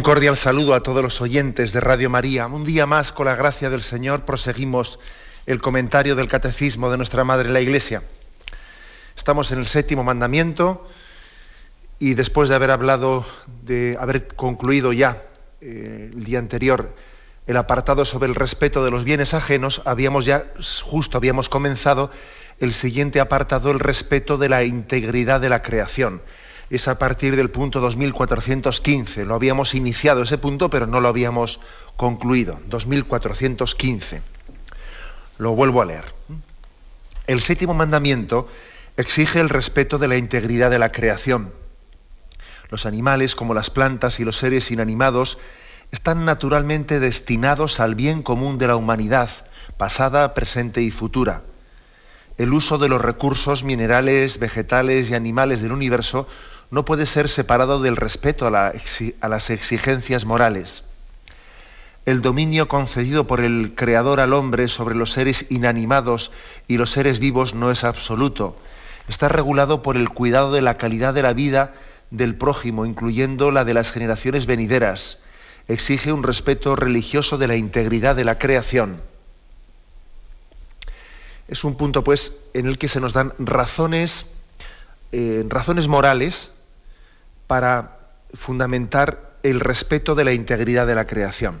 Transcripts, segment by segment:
Un cordial saludo a todos los oyentes de Radio María. Un día más, con la gracia del Señor, proseguimos el comentario del Catecismo de nuestra Madre la Iglesia. Estamos en el séptimo mandamiento y después de haber hablado, de haber concluido ya eh, el día anterior el apartado sobre el respeto de los bienes ajenos, habíamos ya, justo habíamos comenzado el siguiente apartado, el respeto de la integridad de la creación es a partir del punto 2415. Lo habíamos iniciado ese punto, pero no lo habíamos concluido. 2415. Lo vuelvo a leer. El séptimo mandamiento exige el respeto de la integridad de la creación. Los animales, como las plantas y los seres inanimados, están naturalmente destinados al bien común de la humanidad, pasada, presente y futura. El uso de los recursos minerales, vegetales y animales del universo no puede ser separado del respeto a, las exigencias morales. El dominio concedido por el Creador al hombre sobre los seres inanimados y los seres vivos no es absoluto. Está regulado por el cuidado de la calidad de la vida del prójimo, incluyendo la de las generaciones venideras. Exige un respeto religioso de la integridad de la creación. Es un punto, pues, en el que se nos dan razones, eh, razones morales para fundamentar el respeto de la integridad de la creación.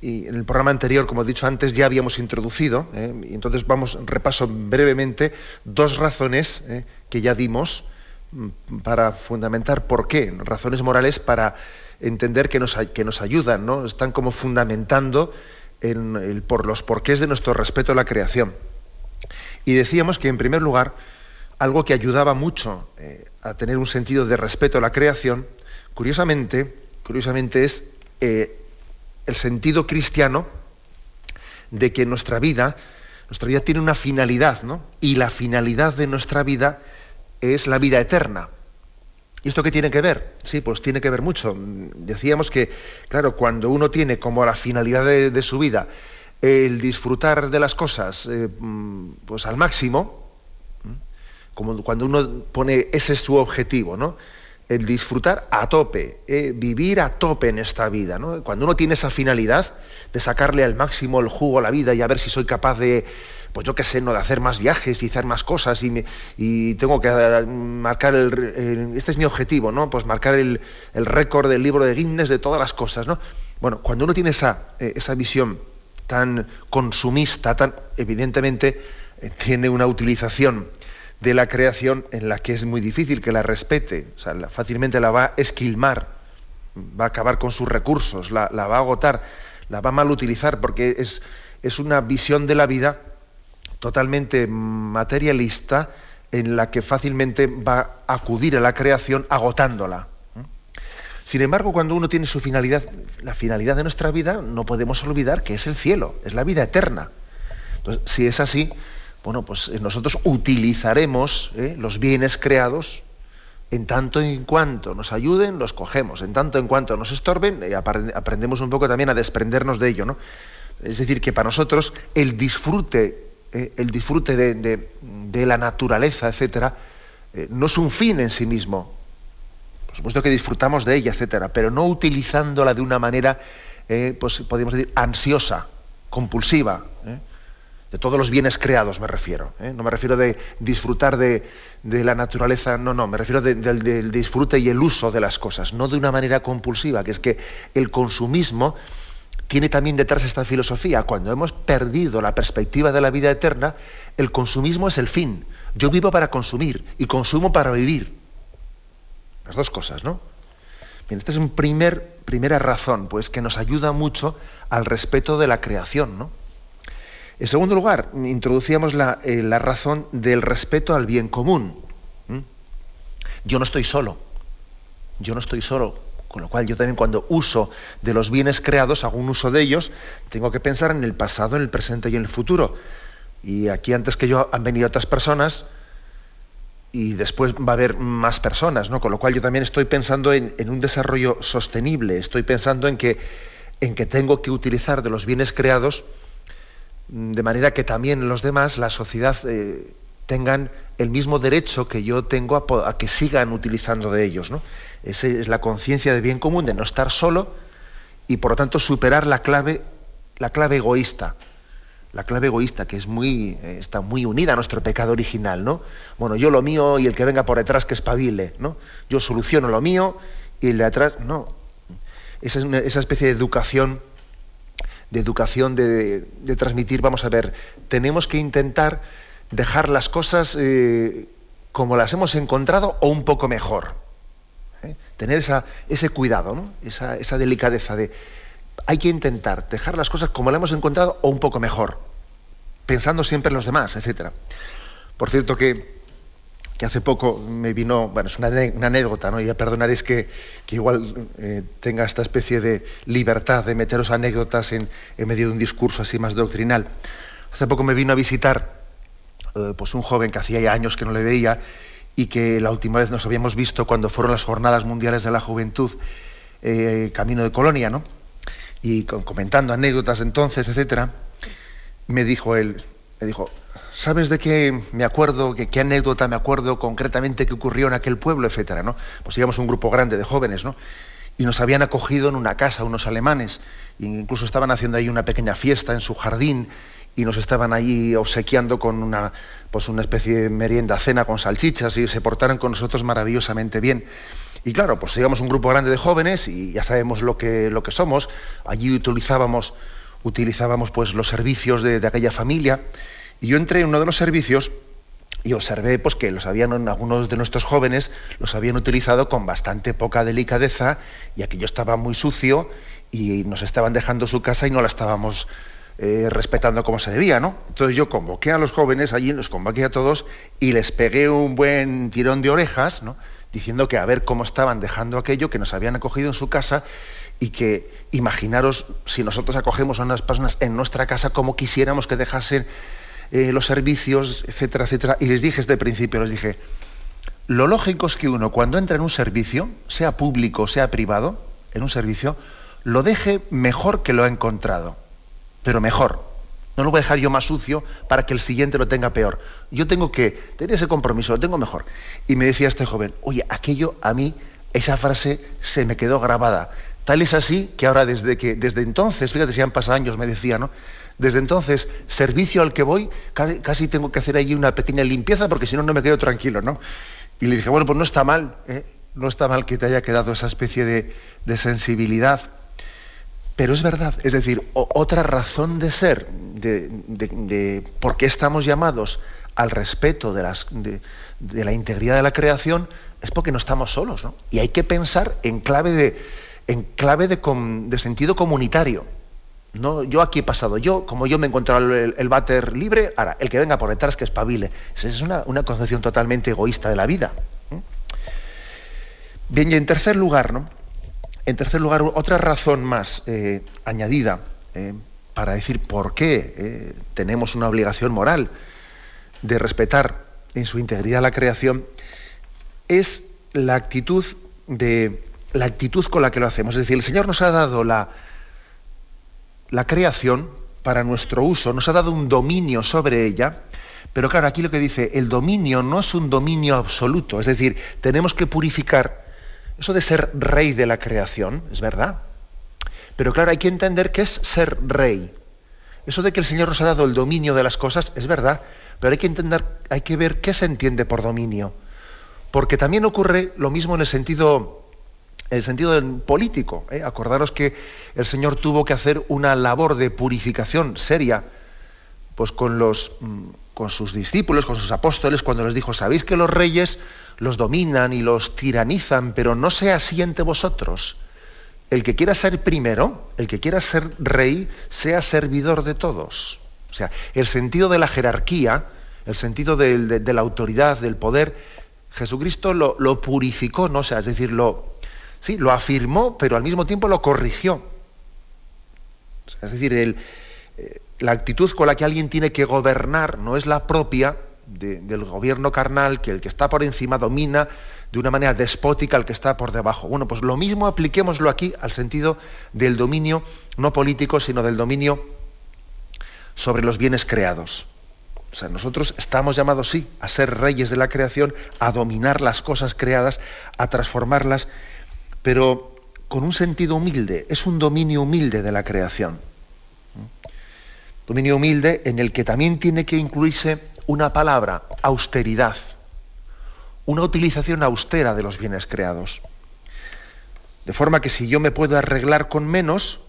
Y en el programa anterior, como he dicho antes, ya habíamos introducido, ¿eh? y entonces vamos, repaso brevemente dos razones ¿eh? que ya dimos mm, para fundamentar por qué, razones morales para entender que nos, que nos ayudan, ¿no? están como fundamentando por los porqués de nuestro respeto a la creación. Y decíamos que, en primer lugar, algo que ayudaba mucho eh, a tener un sentido de respeto a la creación, curiosamente, curiosamente es eh, el sentido cristiano de que nuestra vida, nuestra vida tiene una finalidad, ¿no? Y la finalidad de nuestra vida es la vida eterna. ¿Y esto qué tiene que ver? Sí, pues tiene que ver mucho. Decíamos que, claro, cuando uno tiene como la finalidad de, su vida el disfrutar de las cosas eh, mm, pues al máximo, como cuando uno pone ese es su objetivo, ¿no? El disfrutar a tope, eh, vivir a tope en esta vida, ¿no? Cuando uno tiene esa finalidad de sacarle al máximo el jugo a la vida y a ver si soy capaz de, pues yo qué sé, no de hacer más viajes y hacer más cosas y, tengo que eh, marcar el, este es mi objetivo, ¿no? Pues marcar el, récord del libro de Guinness de todas las cosas, ¿no? Bueno, cuando uno tiene esa, eh, esa visión tan consumista, tan evidentemente tiene una utilización de la creación en la que es muy difícil que la respete, o sea, fácilmente la va a esquilmar, va a acabar con sus recursos, la, va a agotar, la va a mal utilizar, porque es, es una visión de la vida totalmente materialista en la que fácilmente va a acudir a la creación agotándola. Sin embargo, cuando uno tiene su finalidad, la finalidad de nuestra vida, no podemos olvidar que es el cielo, es la vida eterna. Entonces, si es así, bueno, pues eh, nosotros utilizaremos eh, los bienes creados en tanto en cuanto nos ayuden, los cogemos, en tanto en cuanto nos estorben, eh, aprendemos un poco también a desprendernos de ello, ¿no? Es decir, que para nosotros el disfrute, el disfrute de, la naturaleza, etcétera, no es un fin en sí mismo. Por supuesto que disfrutamos de ella, etcétera, pero no utilizándola de una manera, pues podríamos decir, ansiosa, compulsiva de todos los bienes creados me refiero. ¿eh? No me refiero de disfrutar de, la naturaleza, no, no, me refiero del disfrute y el uso de las cosas, no de una manera compulsiva, que es que el consumismo tiene también detrás esta filosofía. Cuando hemos perdido la perspectiva de la vida eterna, el consumismo es el fin. Yo vivo para consumir y consumo para vivir. Las dos cosas, ¿no? Bien, esta es una primer, primera razón, pues que nos ayuda mucho al respeto de la creación, ¿no? En segundo lugar, introducíamos la, eh, razón del respeto al bien común. Yo no estoy solo. Yo no estoy solo Con lo cual yo también cuando uso de los bienes creados, hago un uso de ellos, tengo que pensar en el pasado, en el presente y en el futuro. Y aquí antes que yo han venido otras personas y después va a haber más personas, ¿no? Con lo cual yo también estoy pensando en, un desarrollo sostenible, estoy pensando en que, en que tengo que utilizar de los bienes creados de manera que también los demás, la sociedad, eh, tengan el mismo derecho que yo tengo a, que sigan utilizando de ellos. ¿no? Esa es la conciencia de bien común, de no estar solo y por lo tanto superar la clave, la clave egoísta. La clave egoísta, que es muy, eh, está muy unida a nuestro pecado original, ¿no? Bueno, yo lo mío y el que venga por detrás que espabile, ¿no? Yo soluciono lo mío y el de atrás, no. Esa es esa especie de educación, de educación de, transmitir, vamos a ver, tenemos que intentar dejar las cosas eh, como las hemos encontrado o un poco mejor. ¿eh? Tener esa, ese cuidado, ¿no? esa, esa, delicadeza de hay que intentar dejar las cosas como las hemos encontrado o un poco mejor, pensando siempre en los demás, etc. Por cierto que, hace poco me vino, bueno, es una, anécdota, ¿no? Y a perdonaréis que, que igual eh, tenga esta especie de libertad de meteros anécdotas en, en, medio de un discurso así más doctrinal. Hace poco me vino a visitar eh, pues un joven que hacía ya años que no le veía y que la última vez nos habíamos visto cuando fueron las jornadas mundiales de la juventud eh, camino de Colonia, ¿no? Y comentando anécdotas entonces, etcétera, me dijo él, me dijo, ¿sabes de qué me acuerdo, qué, anécdota me acuerdo concretamente que ocurrió en aquel pueblo, etcétera, ¿no? Pues íbamos un grupo grande de jóvenes, ¿no? Y nos habían acogido en una casa unos alemanes, e incluso estaban haciendo ahí una pequeña fiesta en su jardín, y nos estaban allí obsequiando con una, pues una especie de merienda, cena con salchichas y se portaron con nosotros maravillosamente bien. Y claro, pues íbamos un grupo grande de jóvenes y ya sabemos lo que, lo que somos. Allí utilizábamos, utilizábamos pues los servicios de, aquella familia. Y yo entré en uno de los servicios y observé pues, que los habían, algunos de nuestros jóvenes los habían utilizado con bastante poca delicadeza y aquello estaba muy sucio y nos estaban dejando su casa y no la estábamos eh, respetando como se debía, ¿no? Entonces yo convoqué a los jóvenes allí, los convoqué a todos y les pegué un buen tirón de orejas, ¿no? Diciendo que a ver cómo estaban dejando aquello que nos habían acogido en su casa y que imaginaros si nosotros acogemos a unas personas en nuestra casa como quisiéramos que dejasen eh, los servicios, etcétera, etcétera. Y les dije desde principio, les dije, lo lógico es que uno cuando entra en un servicio, sea público, sea privado, en un servicio, lo deje mejor que lo ha encontrado pero mejor. No lo voy a dejar yo más sucio para que el siguiente lo tenga peor. Yo tengo que tener ese compromiso, lo tengo mejor. Y me decía este joven, oye, aquello a mí, esa frase se me quedó grabada. Tal es así que ahora desde que, desde entonces, fíjate si han pasado años, me decía, ¿no? Desde entonces, servicio al que voy, casi, tengo que hacer allí una pequeña limpieza porque si no, no me quedo tranquilo, ¿no? Y le dije, bueno, pues no está mal, ¿eh? no está mal que te haya quedado esa especie de, sensibilidad pero es verdad, es decir, otra razón de ser, de, por qué estamos llamados al respeto de, la integridad de la creación, es porque no estamos solos, ¿no? Y hay que pensar en clave de, sentido comunitario. No, yo aquí he pasado, yo, como yo me he encontrado el, el váter libre, ahora, el que venga por detrás que espabile. Esa es una, concepción totalmente egoísta de la vida. Bien, y en tercer lugar, ¿no? En tercer lugar, otra razón más eh, añadida eh, para decir por qué eh, tenemos una obligación moral de respetar en su integridad la creación es la actitud de la actitud con la que lo hacemos. Es decir, el Señor nos ha dado la, la creación para nuestro uso, nos ha dado un dominio sobre ella, pero claro, aquí lo que dice, el dominio no es un dominio absoluto, es decir, tenemos que purificar eso de ser rey de la creación, es verdad. Pero claro, hay que entender qué es ser rey. Eso de que el Señor nos ha dado el dominio de las cosas, es verdad. Pero hay que entender, hay que ver qué se entiende por dominio. Porque también ocurre lo mismo en el sentido, en el sentido político. ¿eh? Acordaros que el Señor tuvo que hacer una labor de purificación seria, pues con los mm, con sus discípulos, con sus apóstoles, cuando les dijo, sabéis que los reyes los dominan y los tiranizan, pero no sea así entre vosotros. El que quiera ser primero, el que quiera ser rey, sea servidor de todos. O sea, el sentido de la jerarquía, el sentido de, la autoridad, del poder, Jesucristo lo, purificó, ¿no? Sea, es decir, lo, Sí, lo afirmó, pero al mismo tiempo lo corrigió. es decir, eh, la actitud con la que alguien tiene que gobernar no es la propia del gobierno carnal, que el que está por encima domina de una manera despótica al que está por debajo. Bueno, pues lo mismo apliquémoslo aquí al sentido del dominio no político, sino del dominio sobre los bienes creados. O sea, nosotros estamos llamados, sí, a ser reyes de la creación, a dominar las cosas creadas, a transformarlas, pero con un sentido humilde. Es un dominio humilde de la creación. Dominio humilde en el que también tiene que incluirse una palabra, austeridad, una utilización austera de los bienes creados. De forma que si yo me puedo arreglar con menos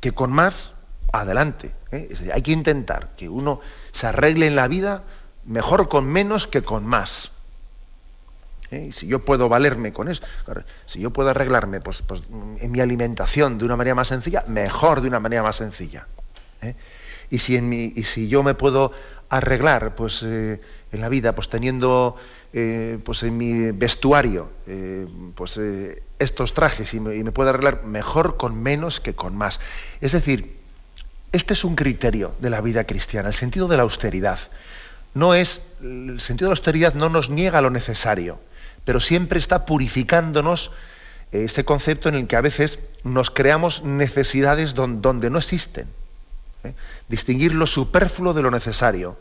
que con más, adelante. ¿eh? hay que intentar que uno se arregle en la vida mejor con menos que con más. ¿Eh? Y si yo puedo valerme con eso, si yo puedo arreglarme pues, pues, en mi alimentación de una manera más sencilla, mejor de una manera más sencilla. ¿eh? Y, si en mi, y si yo me puedo arreglar pues, en la vida, pues teniendo pues en mi vestuario pues, estos trajes y me, y me puedo arreglar mejor con menos que con más. Es decir, este es un criterio de la vida cristiana, el sentido de la austeridad. No es, el sentido de la austeridad no nos niega lo necesario, pero siempre está purificándonos eh, ese concepto en el que a veces nos creamos necesidades donde, no existen. ¿eh? Distinguir lo superfluo de lo necesario.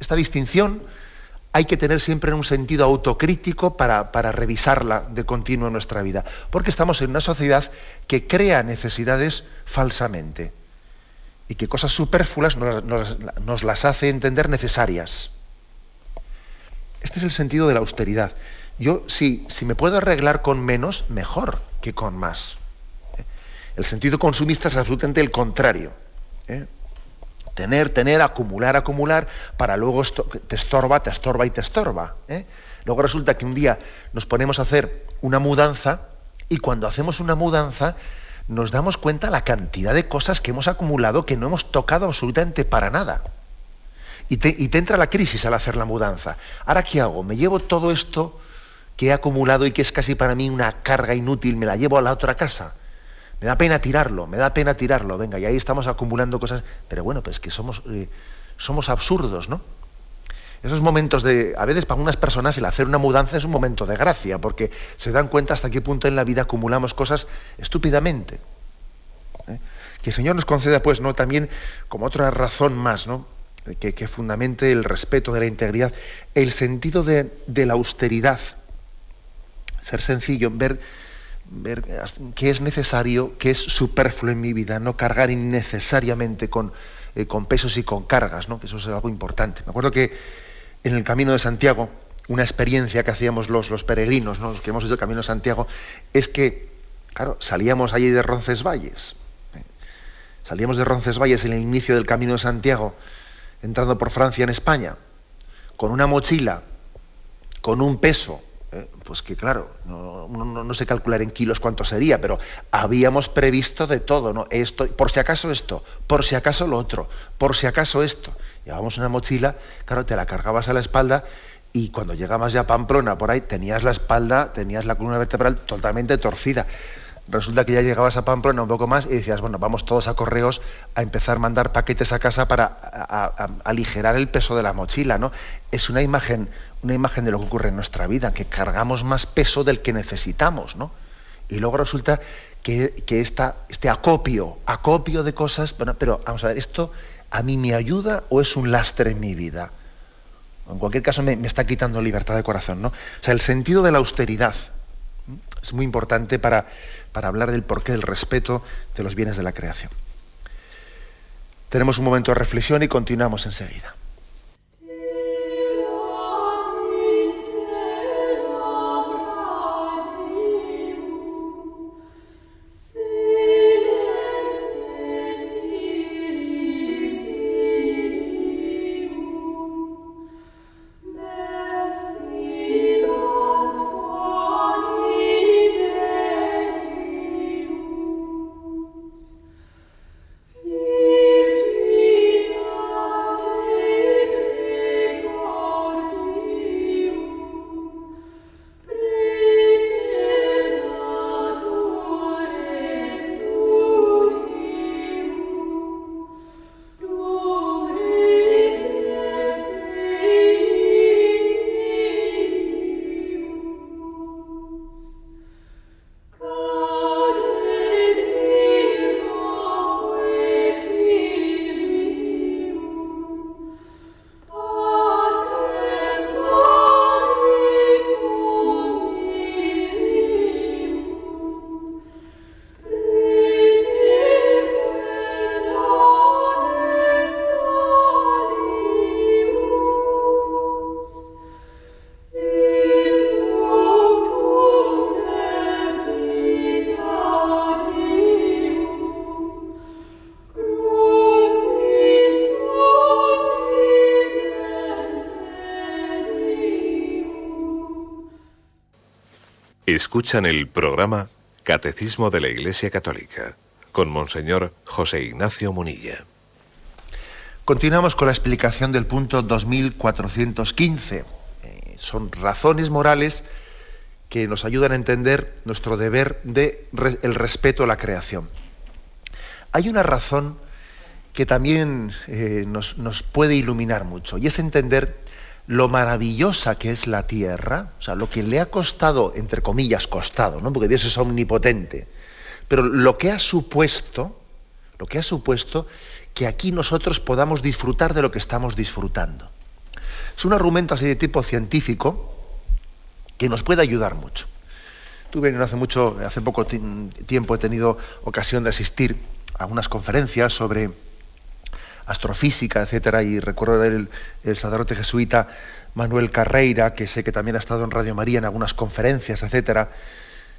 Esta distinción hay que tener siempre un sentido autocrítico para, revisarla de continuo en nuestra vida, porque estamos en una sociedad que crea necesidades falsamente y que cosas superfluas nos, las hace entender necesarias. Este es el sentido de la austeridad. Yo, si, si me puedo arreglar con menos, mejor que con más. El sentido consumista es absolutamente el contrario. ¿eh? Tener, tener, acumular, acumular, para luego te estorba, te estorba y te estorba. ¿eh? Luego resulta que un día nos ponemos a hacer una mudanza y cuando hacemos una mudanza nos damos cuenta la cantidad de cosas que hemos acumulado que no hemos tocado absolutamente para nada. Y te, entra la crisis al hacer la mudanza. ¿Ahora qué hago? ¿Me llevo todo esto que he acumulado y que es casi para mí una carga inútil, me la llevo a la otra casa? Me da pena tirarlo, me da pena tirarlo, venga, y ahí estamos acumulando cosas, pero bueno, pues que somos, eh, somos absurdos, ¿no? Esos momentos de, a veces para unas personas el hacer una mudanza es un momento de gracia, porque se dan cuenta hasta qué punto en la vida acumulamos cosas estúpidamente. ¿eh? Que el Señor nos conceda, pues, ¿no? También como otra razón más, ¿no? Que, fundamente el respeto de la integridad, el sentido de, la austeridad, ser sencillo, ver ver qué es necesario, qué es superfluo en mi vida, no cargar innecesariamente con, eh, con pesos y con cargas, ¿no? que eso es algo importante. Me acuerdo que en el Camino de Santiago, una experiencia que hacíamos los, los peregrinos, ¿no? los que hemos hecho el Camino de Santiago, es que, claro, salíamos allí de Roncesvalles, ¿eh? salíamos de Roncesvalles en el inicio del Camino de Santiago, entrando por Francia en España, con una mochila, con un peso, eh, pues que claro, no, sé calcular en kilos cuánto sería, pero habíamos previsto de todo, ¿no? Esto, por si acaso esto, por si acaso lo otro, por si acaso esto. Llevábamos una mochila, claro, te la cargabas a la espalda y cuando llegabas ya a Pamplona, por ahí, tenías la espalda, tenías la columna vertebral totalmente torcida. Resulta que ya llegabas a Pamplona un poco más y decías, bueno, vamos todos a correos a empezar a mandar paquetes a casa para aligerar el peso de la mochila, ¿no? Es una imagen una imagen de lo que ocurre en nuestra vida, que cargamos más peso del que necesitamos, ¿no? Y luego resulta que, este acopio, acopio de cosas, bueno, pero vamos a ver, ¿esto a mí me ayuda o es un lastre en mi vida? En cualquier caso me, está quitando libertad de corazón, ¿no? O sea, el sentido de la austeridad es muy importante para, para hablar del porqué del respeto de los bienes de la creación. Tenemos un momento de reflexión y continuamos enseguida. Escuchan el programa Catecismo de la Iglesia Católica con Monseñor José Ignacio Munilla. Continuamos con la explicación del punto 2415. Eh, son razones morales que nos ayudan a entender nuestro deber de el respeto a la creación. Hay una razón que también eh, nos, nos puede iluminar mucho y es entender lo maravillosa que es la tierra, o sea, lo que le ha costado, entre comillas, costado, ¿no? porque Dios es omnipotente, pero lo que ha supuesto, lo que ha supuesto que aquí nosotros podamos disfrutar de lo que estamos disfrutando. Es un argumento así de tipo científico que nos puede ayudar mucho. Tuve hace mucho, hace poco tiempo he tenido ocasión de asistir a unas conferencias sobre astrofísica, etcétera, y recuerdo el, el sacerdote jesuita Manuel Carreira, que sé que también ha estado en Radio María en algunas conferencias, etcétera,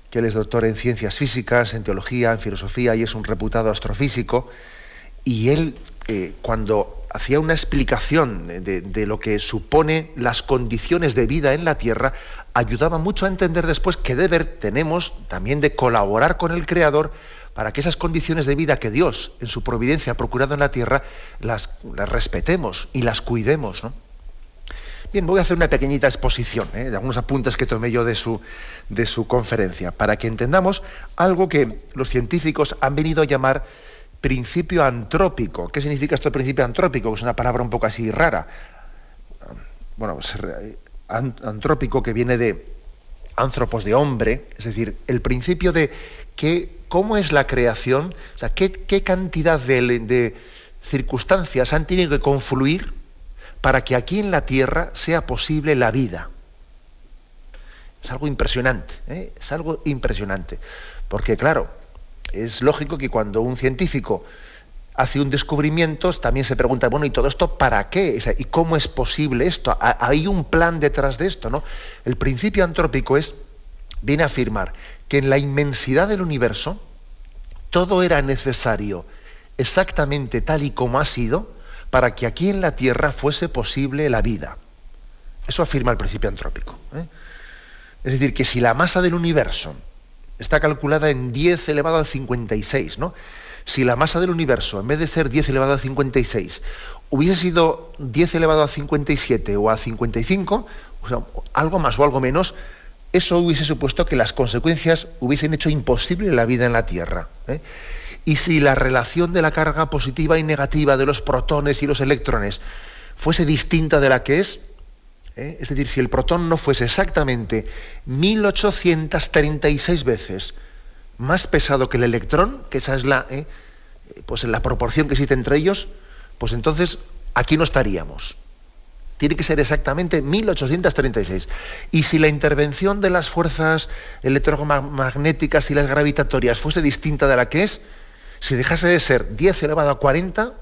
que él es doctor en ciencias físicas, en teología, en filosofía y es un reputado astrofísico, y él eh, cuando hacía una explicación de, de, lo que supone las condiciones de vida en la Tierra, ayudaba mucho a entender después que deber tenemos también de colaborar con el Creador para que esas condiciones de vida que Dios en su providencia ha procurado en la tierra las, respetemos y las cuidemos. Bien, voy a hacer una pequeñita exposición ¿eh? de algunos apuntes que tomé yo de su, de su conferencia, para que entendamos algo que los científicos han venido a llamar principio antrópico. ¿Qué significa esto principio antrópico? Es una palabra un poco así rara. Bueno, antrópico que viene de antropos de hombre, es decir, el principio de cómo es la creación, o sea, qué, cantidad de, circunstancias han tenido que confluir para que aquí en la Tierra sea posible la vida. Es algo impresionante, ¿eh? es algo impresionante. Porque claro, es lógico que cuando un científico hace un descubrimiento, también se pregunta, bueno, ¿y todo esto para qué? ¿Y cómo es posible esto? Hay un plan detrás de esto, ¿no? El principio antrópico es, viene a afirmar que en la inmensidad del universo todo era necesario exactamente tal y como ha sido para que aquí en la Tierra fuese posible la vida. Eso afirma el principio antrópico. ¿eh? Es decir, que si la masa del universo está calculada en 10 elevado a 56, ¿no? Si la masa del universo, en vez de ser 10 elevado a 56, hubiese sido 10 elevado a 57 o a 55, o sea, algo más o algo menos, eso hubiese supuesto que las consecuencias hubiesen hecho imposible la vida en la Tierra. ¿eh? Y si la relación de la carga positiva y negativa de los protones y los electrones fuese distinta de la que es, ¿eh? es decir, si el protón no fuese exactamente 1836 veces más pesado que el electrón, que esa es la, ¿eh? pues la proporción que existe entre ellos, pues entonces aquí no estaríamos. Tiene que ser exactamente 1836. Y si la intervención de las fuerzas electromagnéticas y las gravitatorias fuese distinta de la que es, si dejase de ser 10 elevado a 40,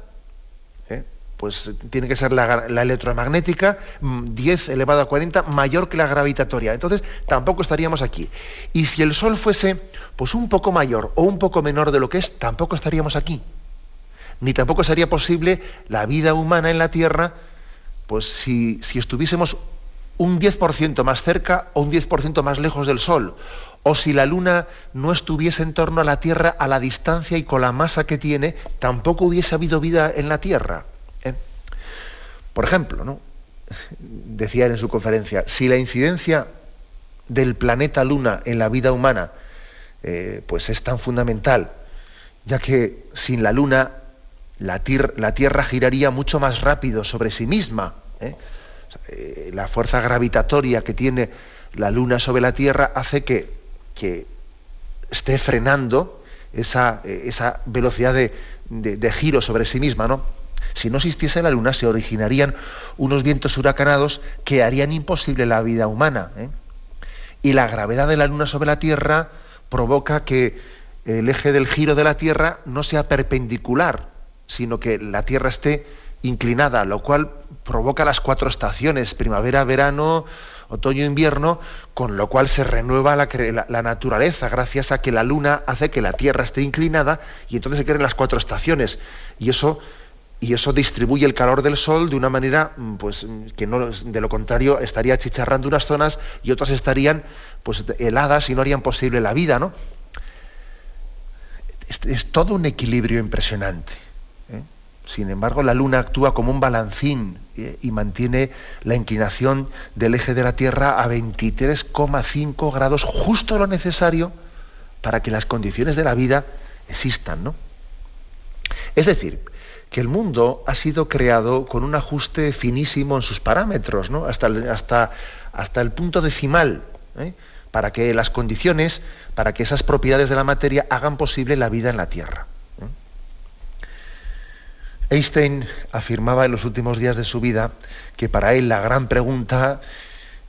¿eh? pues tiene que ser la, electromagnética 10 mm, elevado a 40 mayor que la gravitatoria. Entonces tampoco estaríamos aquí. Y si el Sol fuese pues un poco mayor o un poco menor de lo que es, tampoco estaríamos aquí. Ni tampoco sería posible la vida humana en la Tierra pues si, estuviésemos un 10% más cerca o un 10% más lejos del Sol, o si la Luna no estuviese en torno a la Tierra a la distancia y con la masa que tiene, tampoco hubiese habido vida en la Tierra. ¿eh? Por ejemplo, ¿no? decía él en su conferencia, si la incidencia del planeta Luna en la vida humana eh, pues es tan fundamental, ya que sin la Luna la, Tierra giraría mucho más rápido sobre sí misma. ¿eh? Eh, la fuerza gravitatoria que tiene la Luna sobre la Tierra hace que, esté frenando esa, eh, velocidad de, giro sobre sí misma. ¿no? Si no existiese la Luna, se originarían unos vientos huracanados que harían imposible la vida humana. Y la gravedad de la Luna sobre la Tierra provoca que el eje del giro de la Tierra no sea perpendicular, sino que la Tierra esté inclinada, lo cual provoca las cuatro estaciones, primavera, verano, otoño, invierno, con lo cual se renueva la, naturaleza gracias a que la luna hace que la Tierra esté inclinada y entonces se creen las cuatro estaciones. Y eso y eso distribuye el calor del sol de una manera mm, pues que no de lo contrario estaría chicharrando unas zonas y otras estarían pues heladas y no harían posible la vida no es, todo un equilibrio impresionante. Sin embargo la luna actúa como un balancín ¿eh? y mantiene la inclinación del eje de la tierra a 23,5 grados justo lo necesario para que las condiciones de la vida existan no es decir que el mundo ha sido creado con un ajuste finísimo en sus parámetros, ¿no? hasta, el, punto decimal, ¿eh? para que las condiciones, para que esas propiedades de la materia hagan posible la vida en la Tierra. Einstein afirmaba en los últimos días de su vida que para él la gran pregunta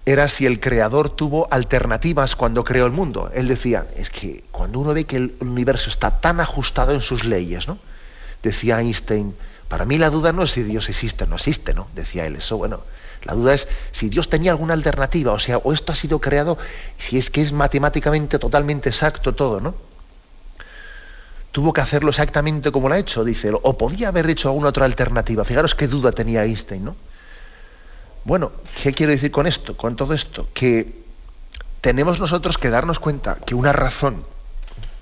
era si el creador tuvo alternativas cuando creó el mundo. Él decía, es que cuando uno ve que el universo está tan ajustado en sus leyes, ¿no? decía Einstein, para mí la duda no es si Dios existe o no existe, ¿no? Decía él eso, bueno, la duda es si Dios tenía alguna alternativa, o sea, o esto ha sido creado, si es que es matemáticamente totalmente exacto todo, ¿no? Tuvo que hacerlo exactamente como lo ha hecho, dice, o podía haber hecho alguna otra alternativa. Fijaros qué duda tenía Einstein, ¿no? Bueno, ¿qué quiero decir con esto, con todo esto? Que tenemos nosotros que darnos cuenta que una razón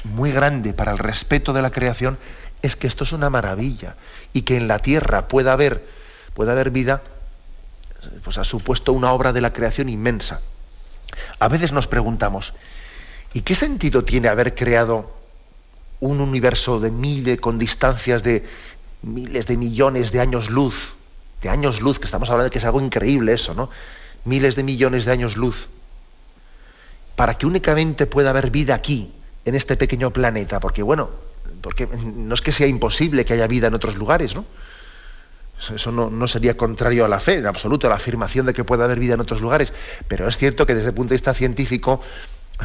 muy grande para el respeto de la creación es que esto es una maravilla y que en la tierra pueda haber, pueda haber vida, pues ha supuesto una obra de la creación inmensa. A veces nos preguntamos, ¿y qué sentido tiene haber creado un universo de miles, con distancias de miles de millones de años luz, de años luz, que estamos hablando de que es algo increíble eso, ¿no? Miles de millones de años luz, para que únicamente pueda haber vida aquí, en este pequeño planeta, porque bueno, porque no es que sea imposible que haya vida en otros lugares, ¿no? Eso no, sería contrario a la fe, en absoluto, a la afirmación de que puede haber vida en otros lugares. Pero es cierto que desde el punto de vista científico,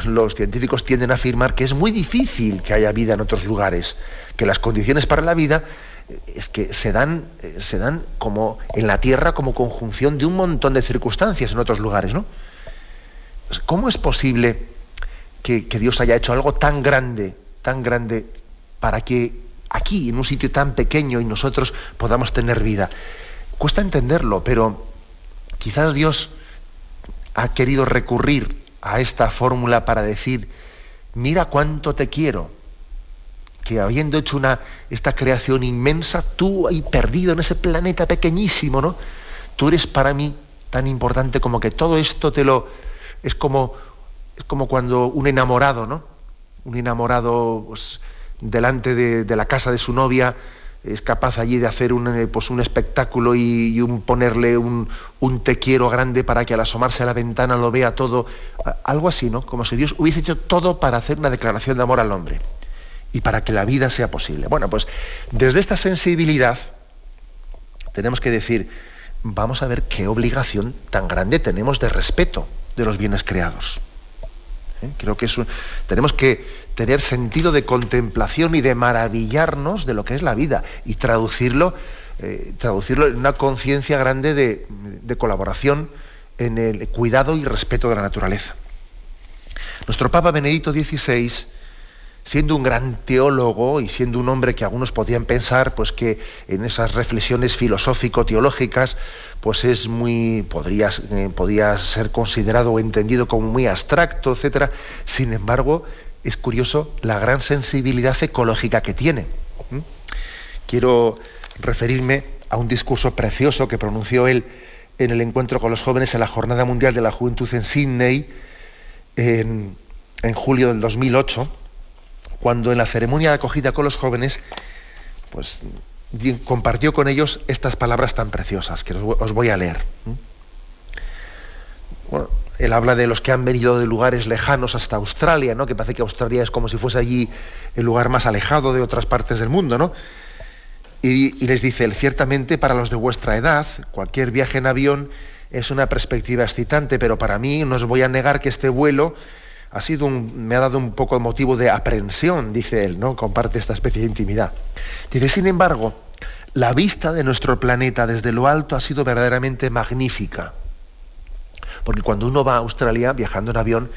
los científicos tienden a afirmar que es muy difícil que haya vida en otros lugares, que las condiciones para la vida eh, es que se dan, eh, se dan como en la Tierra como conjunción de un montón de circunstancias en otros lugares, ¿no? ¿Cómo es posible que, que Dios haya hecho algo tan grande, tan grande para que aquí, en un sitio tan pequeño, y nosotros podamos tener vida. Cuesta entenderlo, pero quizás Dios ha querido recurrir a esta fórmula para decir, mira cuánto te quiero, que habiendo hecho una, esta creación inmensa, tú ahí perdido en ese planeta pequeñísimo, ¿no? Tú eres para mí tan importante como que todo esto te lo... Es como, es como cuando un enamorado, ¿no? Un enamorado pues, delante de, la casa de su novia, es capaz allí de hacer un, eh, pues un espectáculo y, un, ponerle un, un, te quiero grande para que al asomarse a la ventana lo vea todo, algo así, ¿no? Como si Dios hubiese hecho todo para hacer una declaración de amor al hombre y para que la vida sea posible. Bueno, pues desde esta sensibilidad tenemos que decir, vamos a ver qué obligación tan grande tenemos de respeto de los bienes creados. ¿Eh? Creo que tenemos que tener sentido de contemplación y de maravillarnos de lo que es la vida y traducirlo, eh, traducirlo en una conciencia grande de, colaboración en el cuidado y respeto de la naturaleza. Nuestro Papa Benedicto XVI siendo un gran teólogo y siendo un hombre que algunos podían pensar pues que en esas reflexiones filosófico-teológicas pues es muy podría, eh, podía ser considerado o entendido como muy abstracto, etcétera. Sin embargo, es curioso la gran sensibilidad ecológica que tiene. Quiero referirme a un discurso precioso que pronunció él en el encuentro con los jóvenes en la Jornada Mundial de la Juventud en Sydney en, en julio del 2008 cuando en la ceremonia de acogida con los jóvenes, pues compartió con ellos estas palabras tan preciosas que os voy a leer. Él habla de los que han venido de lugares lejanos hasta Australia, ¿no? que parece que Australia es como si fuese allí el lugar más alejado de otras partes del mundo, ¿no? Y, les dice, ciertamente para los de vuestra edad, cualquier viaje en avión es una perspectiva excitante, pero para mí no os voy a negar que este vuelo ha sido me ha dado un poco motivo de aprensión, dice él, ¿no? Comparte esta especie de intimidad. Dice, sin embargo, la vista de nuestro planeta desde lo alto ha sido verdaderamente magnífica. Porque cuando uno va a Australia viajando en avión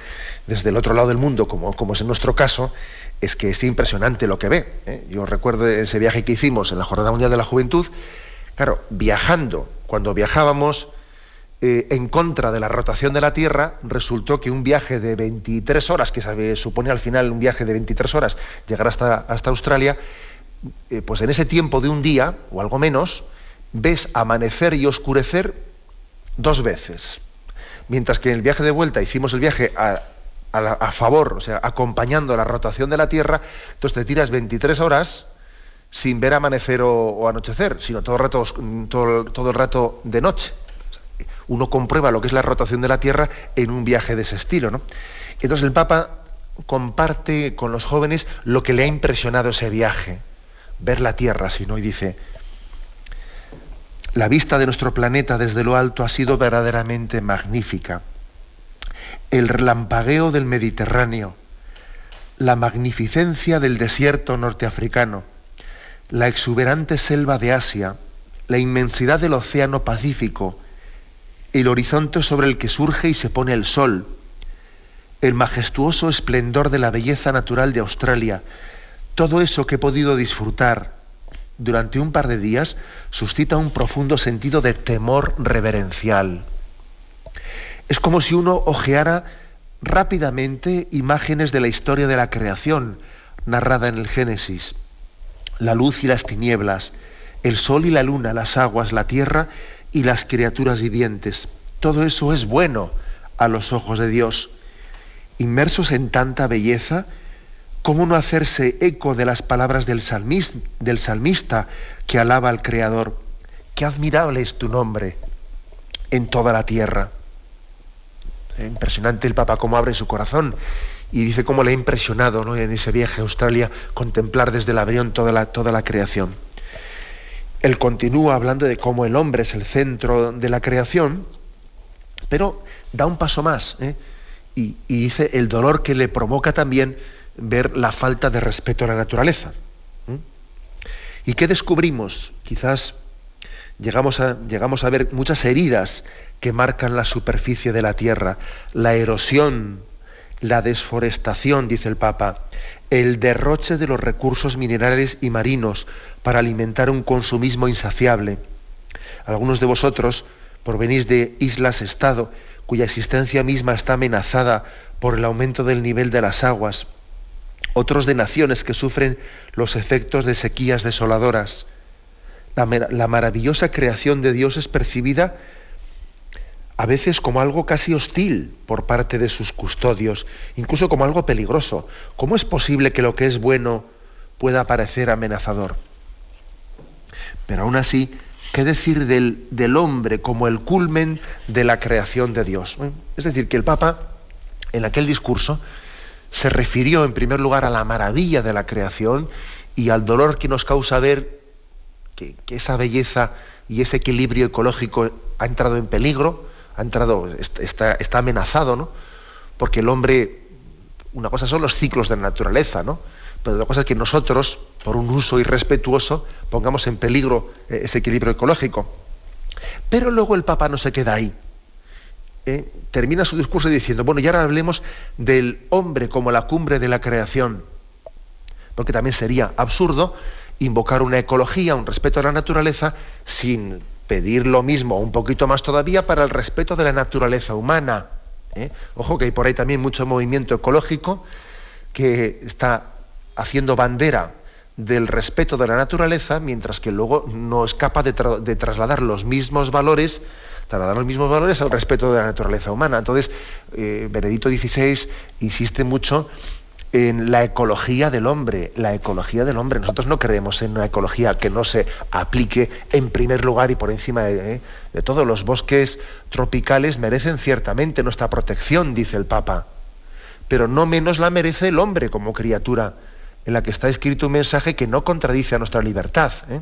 desde el otro lado del mundo, como, es en nuestro caso, es que es impresionante lo que ve. ¿eh? Yo recuerdo ese viaje que hicimos en la Jornada Mundial de la Juventud, claro, viajando, cuando viajábamos eh, en contra de la rotación de la Tierra, resultó que un viaje de 23 horas, que se supone al final un viaje de 23 horas, llegar hasta, hasta Australia, eh, pues en ese tiempo de un día, o algo menos, ves amanecer y oscurecer dos veces. Mientras que en el viaje de vuelta hicimos el viaje a, favor, o sea, acompañando la rotación de la Tierra, entonces te tiras 23 horas sin ver amanecer o, anochecer, sino todo el, rato, todo, el rato de noche. Uno comprueba lo que es la rotación de la Tierra en un viaje de ese estilo. ¿no? Entonces el Papa comparte con los jóvenes lo que le ha impresionado ese viaje, ver la Tierra, sino y dice, la vista de nuestro planeta desde lo alto ha sido verdaderamente magnífica. El relampagueo del Mediterráneo, la magnificencia del desierto norteafricano, la exuberante selva de Asia, la inmensidad del océano Pacífico, el horizonte sobre el que surge y se pone el sol, el majestuoso esplendor de la belleza natural de Australia, todo eso que he podido disfrutar durante un par de días suscita un profundo sentido de temor reverencial. Es como si uno ojeara rápidamente imágenes de la historia de la creación narrada en el Génesis. La luz y las tinieblas, el sol y la luna, las aguas, la tierra y las criaturas vivientes. Todo eso es bueno a los ojos de Dios. Inmersos en tanta belleza, ¿cómo no hacerse eco de las palabras del salmista, que alaba al Creador? Qué admirable es tu nombre en toda la tierra. Impresionante el Papa cómo abre su corazón y dice cómo le ha impresionado ¿no? en ese viaje a Australia contemplar desde el avión toda la, toda la creación. Él continúa hablando de cómo el hombre es el centro de la creación, pero da un paso más ¿eh? y, dice el dolor que le provoca también ver la falta de respeto a la naturaleza. ¿Y qué descubrimos? Quizás llegamos a, llegamos a ver muchas heridas que marcan la superficie de la tierra, la erosión, la desforestación, dice el Papa, el derroche de los recursos minerales y marinos para alimentar un consumismo insaciable. Algunos de vosotros provenís de islas-estado cuya existencia misma está amenazada por el aumento del nivel de las aguas, otros de naciones que sufren los efectos de sequías desoladoras. La, maravillosa creación de Dios es percibida a veces como algo casi hostil por parte de sus custodios, incluso como algo peligroso. ¿Cómo es posible que lo que es bueno pueda parecer amenazador? Pero aún así, ¿qué decir del, del hombre como el culmen de la creación de Dios? Es decir, que el Papa, en aquel discurso, se refirió en primer lugar a la maravilla de la creación y al dolor que nos causa ver que, esa belleza y ese equilibrio ecológico ha entrado en peligro, ha entrado, está, está amenazado, ¿no? Porque el hombre, una cosa son los ciclos de la naturaleza, ¿no? Pero otra cosa es que nosotros, por un uso irrespetuoso, pongamos en peligro eh, ese equilibrio ecológico. Pero luego el Papa no se queda ahí. ¿Eh? Termina su discurso diciendo, bueno, y ahora hablemos del hombre como la cumbre de la creación. Porque también sería absurdo invocar una ecología, un respeto a la naturaleza, sin pedir lo mismo, un poquito más todavía, para el respeto de la naturaleza humana. ¿eh? Ojo que hay por ahí también mucho movimiento ecológico que está haciendo bandera del respeto de la naturaleza, mientras que luego no es capaz de, trasladar los mismos valores, trasladar los mismos valores al respeto de la naturaleza humana. Entonces, eh, Benedicto XVI insiste mucho en la ecología del hombre, la ecología del hombre. Nosotros no creemos en una ecología que no se aplique en primer lugar y por encima de, ¿eh? de todos los bosques tropicales merecen ciertamente nuestra protección, dice el Papa, pero no menos la merece el hombre como criatura, en la que está escrito un mensaje que no contradice a nuestra libertad. ¿eh?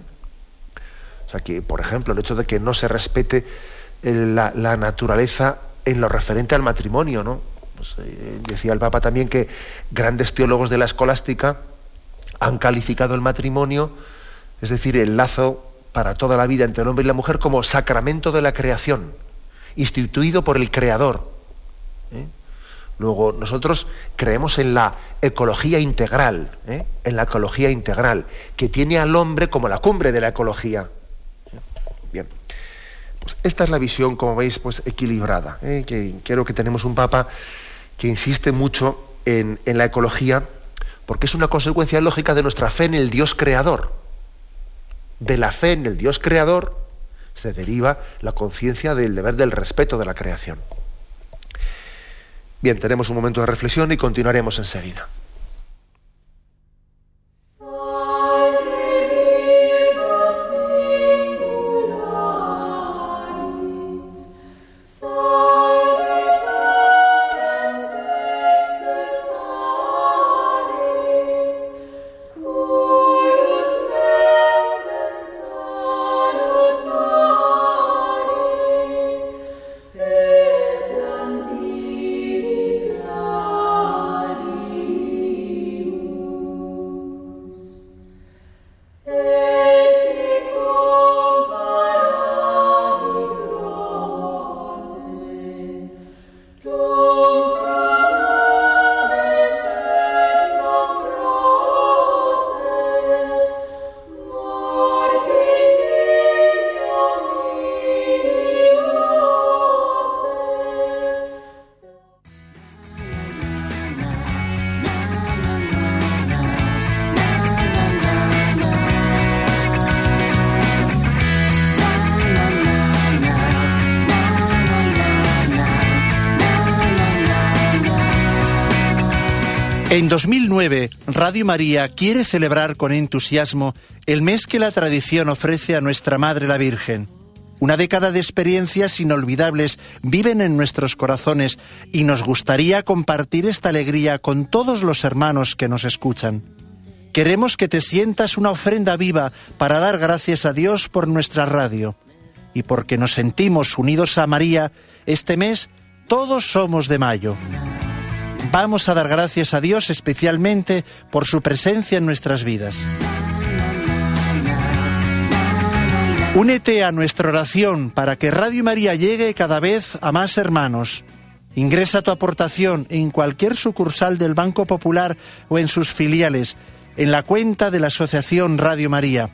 O sea que, por ejemplo, el hecho de que no se respete la, naturaleza en lo referente al matrimonio, ¿no? Pues, eh, decía el Papa también que grandes teólogos de la escolástica han calificado el matrimonio, es decir, el lazo para toda la vida entre el hombre y la mujer, como sacramento de la creación, instituido por el Creador. ¿eh? Luego, nosotros creemos en la ecología integral, ¿eh? en la ecología integral, que tiene al hombre como la cumbre de la ecología. Bien, pues esta es la visión, como veis, pues equilibrada. ¿eh? Que que tenemos un Papa que insiste mucho en, en la ecología, porque es una consecuencia lógica de nuestra fe en el Dios creador. De la fe en el Dios creador se deriva la conciencia del deber del respeto de la creación. Bien, tenemos un momento de reflexión y continuaremos enseguida. En 2009, Radio María quiere celebrar con entusiasmo el mes que la tradición ofrece a nuestra Madre la Virgen. Una década de experiencias inolvidables viven en nuestros corazones y nos gustaría compartir esta alegría con todos los hermanos que nos escuchan. Queremos que te sientas una ofrenda viva para dar gracias a Dios por nuestra radio. Y porque nos sentimos unidos a María, este mes todos somos de mayo. Vamos a dar gracias a Dios especialmente por su presencia en nuestras vidas. Únete a nuestra oración para que Radio María llegue cada vez a más hermanos. Ingresa tu aportación en cualquier sucursal del Banco Popular o en sus filiales, en la cuenta de la Asociación Radio María.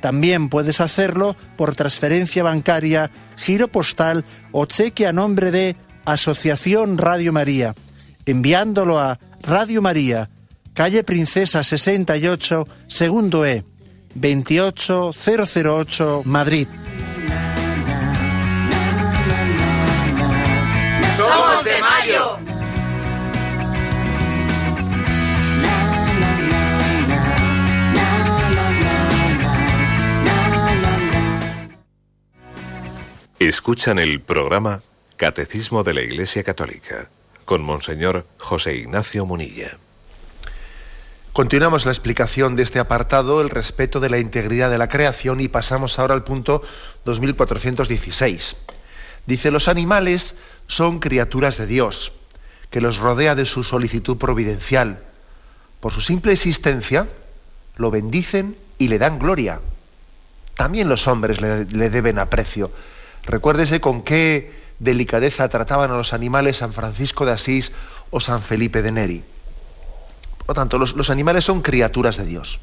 También puedes hacerlo por transferencia bancaria, giro postal o cheque a nombre de Asociación Radio María enviándolo a Radio María, calle Princesa 68, segundo E, 28008, Madrid. ¡Somos de Mayo! Escuchan el programa Catecismo de la Iglesia Católica con Monseñor José Ignacio Munilla. Continuamos la explicación de este apartado, el respeto de la integridad de la creación, y pasamos ahora al punto 2416. Dice, los animales son criaturas de Dios, que los rodea de su solicitud providencial. Por su simple existencia, lo bendicen y le dan gloria. También los hombres le, deben aprecio. Recuérdese con qué delicadeza trataban a los animales San Francisco de Asís o San Felipe de Neri. Por lo tanto, los, animales son criaturas de Dios,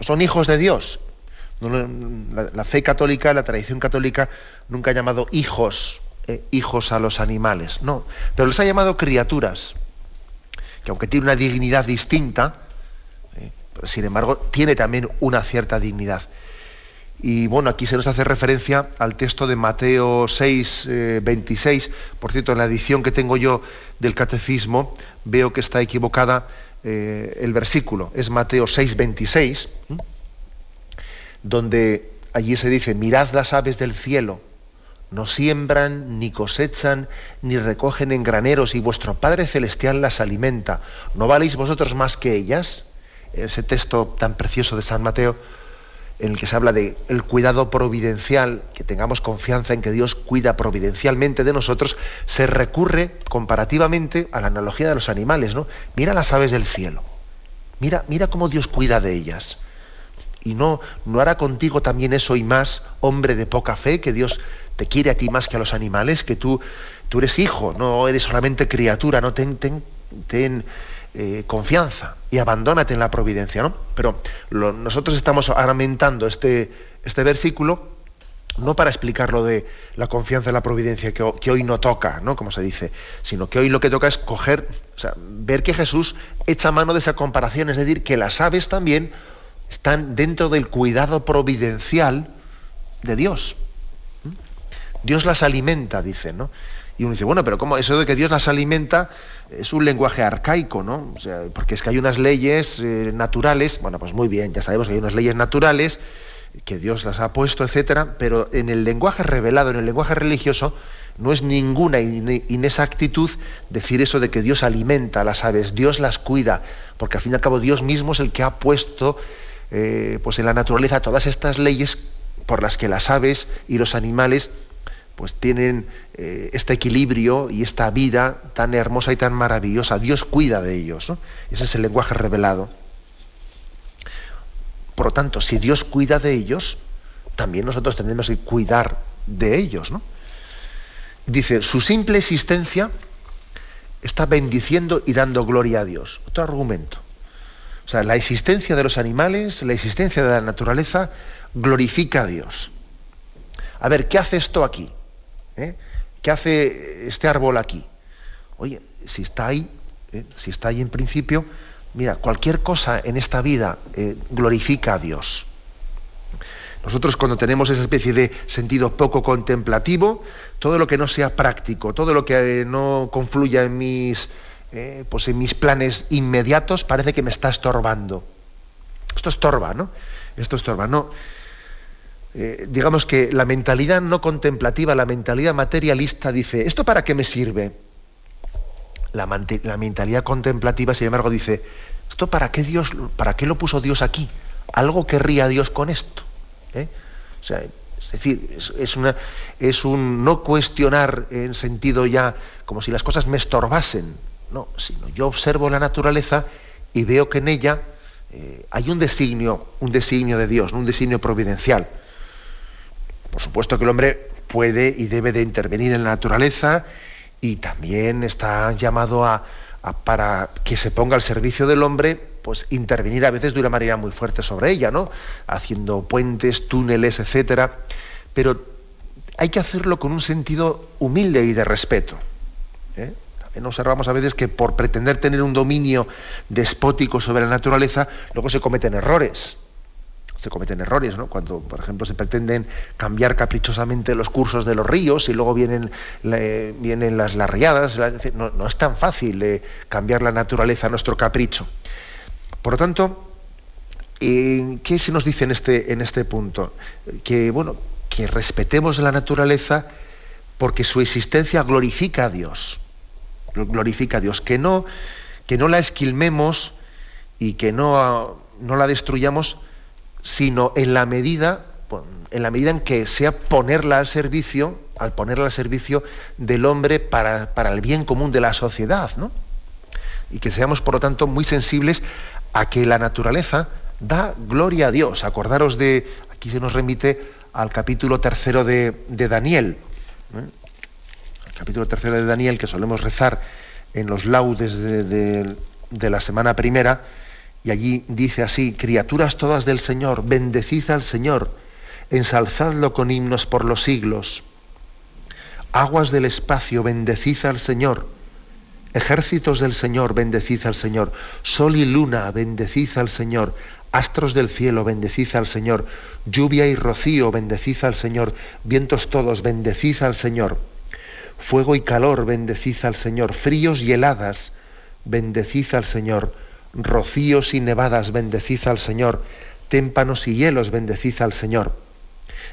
son hijos de Dios. La, fe católica, la tradición católica, nunca ha llamado hijos, eh, hijos a los animales, no, pero les ha llamado criaturas, que aunque tiene una dignidad distinta, eh, sin embargo, tiene también una cierta dignidad. Y bueno, aquí se nos hace referencia al texto de Mateo 6, 26. Eh, Por cierto, en la edición que tengo yo del catecismo veo que está equivocada eh, el versículo. Es Mateo 6, 26, donde allí se dice, mirad las aves del cielo, no siembran, ni cosechan, ni recogen en graneros, y vuestro Padre Celestial las alimenta. ¿No valéis vosotros más que ellas? Ese texto tan precioso de San Mateo en el que se habla de el cuidado providencial, que tengamos confianza en que Dios cuida providencialmente de nosotros, se recurre comparativamente a la analogía de los animales, ¿no? Mira las aves del cielo. Mira, mira cómo Dios cuida de ellas. Y no, no hará contigo también eso y más, hombre de poca fe, que Dios te quiere a ti más que a los animales, que tú, tú eres hijo, no eres solamente criatura, no ten, ten, eh, confianza y abandónate en la providencia, ¿no? Pero nosotros estamos aumentando este, este versículo no para explicar lo de la confianza en la providencia que, hoy no toca, ¿no? Como se dice, sino que hoy lo que toca es coger, o sea, ver que Jesús echa mano de esa comparación, es decir, que las aves también están dentro del cuidado providencial de Dios. ¿Mm? Dios las alimenta, dice, ¿no? Y uno dice, bueno, pero ¿cómo eso de que Dios las alimenta es un lenguaje arcaico, ¿no? O sea, porque es que hay unas leyes eh, naturales, bueno, pues muy bien, ya sabemos que hay unas leyes naturales que Dios las ha puesto, etcétera, pero en el lenguaje revelado, en el lenguaje religioso, no es ninguna inexactitud decir eso de que Dios alimenta a las aves, Dios las cuida, porque al fin y al cabo Dios mismo es el que ha puesto eh, pues en la naturaleza todas estas leyes por las que las aves y los animales pues tienen eh, este equilibrio y esta vida tan hermosa y tan maravillosa. Dios cuida de ellos. Ese es el lenguaje revelado. Por lo tanto, si Dios cuida de ellos, también nosotros tenemos que cuidar de ellos. ¿no? Dice, su simple existencia está bendiciendo y dando gloria a Dios. Otro argumento. O sea, la existencia de los animales, la existencia de la naturaleza, glorifica a Dios. A ver, ¿qué hace esto aquí? ¿Eh? ¿Qué hace este árbol aquí? Oye, si está ahí, ¿eh? si está ahí en principio, Mira, cualquier cosa en esta vida eh, glorifica a Dios. Nosotros cuando tenemos esa especie de sentido poco contemplativo, todo lo que no sea práctico, todo lo que no confluya en mis, pues en mis planes inmediatos, parece que me está estorbando. Esto estorba, ¿no? Esto estorba, ¿no? Digamos que la mentalidad no contemplativa, la mentalidad materialista dice, ¿esto para qué me sirve? La, mentalidad contemplativa, sin embargo, dice, ¿esto para qué, Dios, para qué lo puso Dios aquí? ¿Algo querría Dios con esto? ¿Eh? es decir, es, una, es, un no cuestionar en sentido ya como si las cosas me estorbasen, no, sino yo observo la naturaleza y veo que en ella eh, hay un designio, un designio de Dios, un designio providencial. Por supuesto que el hombre puede y debe de intervenir en la naturaleza y también está llamado a, para que se ponga al servicio del hombre, pues intervenir a veces de una manera muy fuerte sobre ella, ¿no? Haciendo puentes, túneles, etcétera. Pero hay que hacerlo con un sentido humilde y de respeto. ¿eh? También observamos a veces que por pretender tener un dominio despótico sobre la naturaleza, luego se cometen errores se cometen errores, ¿no? Cuando, por ejemplo, se pretenden cambiar caprichosamente los cursos de los ríos y luego vienen, vienen las, larriadas, no, es tan fácil eh, cambiar la naturaleza a nuestro capricho. Por lo tanto, eh, ¿qué se nos dice en este, en este punto? Que, bueno, que respetemos la naturaleza porque su existencia glorifica a Dios. Glorifica a Dios. Que no, que no la esquilmemos y que no, no la destruyamos sino en la medida, en la medida en que sea ponerla al servicio, al ponerla al servicio del hombre para, el bien común de la sociedad, ¿no? Y que seamos, por lo tanto, muy sensibles a que la naturaleza da gloria a Dios. Acordaros de, aquí se nos remite al capítulo tercero de, Daniel, ¿eh? el capítulo tercero de Daniel que solemos rezar en los laudes de la semana primera, y allí dice así, criaturas todas del Señor, bendecid al Señor, ensalzadlo con himnos por los siglos. Aguas del espacio, bendecid al Señor. Ejércitos del Señor, bendecid al Señor. Sol y luna, bendecid al Señor. Astros del cielo, bendecid al Señor. Lluvia y rocío, bendecid al Señor. Vientos todos, bendecid al Señor. Fuego y calor, bendecid al Señor. Fríos y heladas, bendecid al Señor rocíos y nevadas, bendecid al Señor, témpanos y hielos, bendecid al Señor,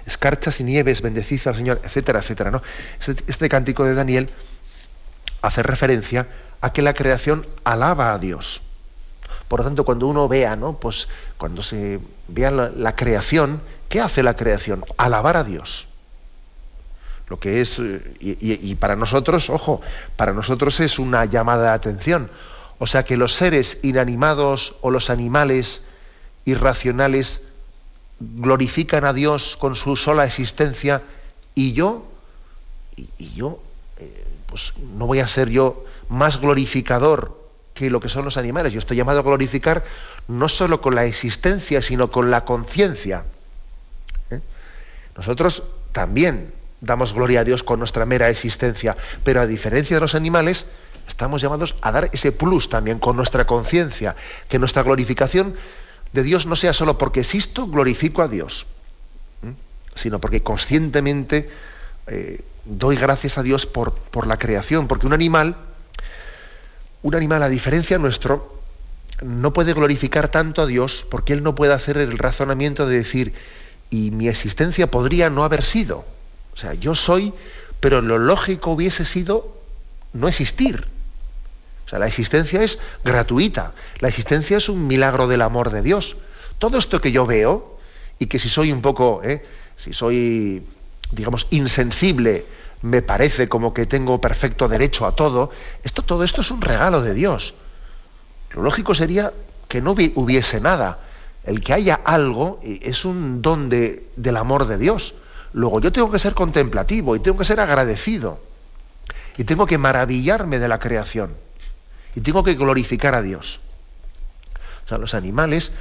escarchas y nieves, bendecid al Señor, etcétera, etcétera. ¿no? Este, este, cántico de Daniel hace referencia a que la creación alaba a Dios. Por lo tanto, cuando uno vea, ¿no? Pues cuando se vea la, creación, ¿qué hace la creación? Alabar a Dios. Lo que es, eh, y para nosotros, ojo, para nosotros es una llamada de atención o sea que los seres inanimados o los animales irracionales glorifican a Dios con su sola existencia y yo, y, yo, eh, pues no voy a ser yo más glorificador que lo que son los animales. Yo estoy llamado a glorificar no solo con la existencia, sino con la conciencia. ¿eh? Nosotros también damos gloria a Dios con nuestra mera existencia, pero a diferencia de los animales, estamos llamados a dar ese plus también con nuestra conciencia, que nuestra glorificación de Dios no sea solo porque existo, glorifico a Dios, sino porque conscientemente eh, doy gracias a Dios por, por la creación, porque un animal, un animal a diferencia nuestro, no puede glorificar tanto a Dios porque él no puede hacer el razonamiento de decir, y mi existencia podría no haber sido. O sea, yo soy, pero lo lógico hubiese sido no existir. O sea, la existencia es gratuita, la existencia es un milagro del amor de Dios. Todo esto que yo veo, y que si soy un poco, ¿eh? si soy, digamos, insensible, me parece como que tengo perfecto derecho a todo, esto, todo esto es un regalo de Dios. Lo lógico sería que no hubiese nada. El que haya algo eh, es un don del amor de Dios. Luego yo tengo que ser contemplativo y tengo que ser agradecido. Y tengo que maravillarme de la creación. Y tengo que glorificar a Dios. O sea, los animales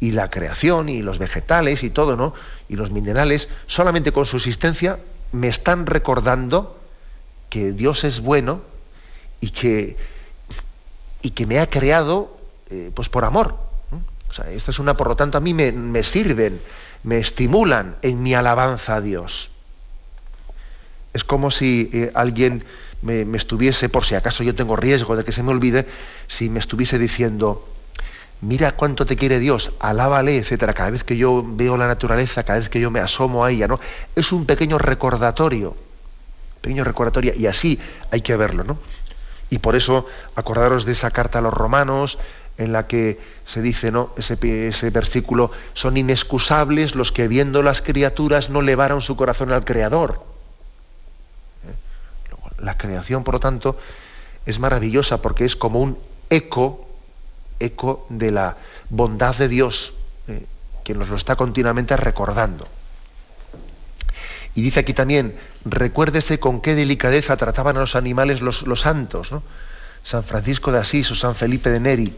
y la creación y los vegetales y todo, ¿no? Y los minerales, solamente con su existencia me están recordando que Dios es bueno y que, y que me ha creado eh, pues por amor. O sea, esto es una, por lo tanto, a mí me, me sirven, me estimulan en mi alabanza a Dios. Es como si eh, alguien me, estuviese, por si acaso yo tengo riesgo de que se me olvide, si me estuviese diciendo, mira cuánto te quiere Dios, alábale, etcétera. Cada vez que yo veo la naturaleza, cada vez que yo me asomo a ella, ¿no? Es un pequeño recordatorio, pequeño recordatorio, y así hay que verlo, ¿no? Y por eso acordaros de esa carta a los romanos, en la que se dice, ¿no? Ese, ese, versículo, son inexcusables los que viendo las criaturas no levaron su corazón al Creador. La creación, por lo tanto, es maravillosa porque es como un eco, eco de la bondad de Dios, ¿eh? que nos lo está continuamente recordando. Y dice aquí también, recuérdese con qué delicadeza trataban a los animales los, los santos, ¿no? San Francisco de Asís o San Felipe de Neri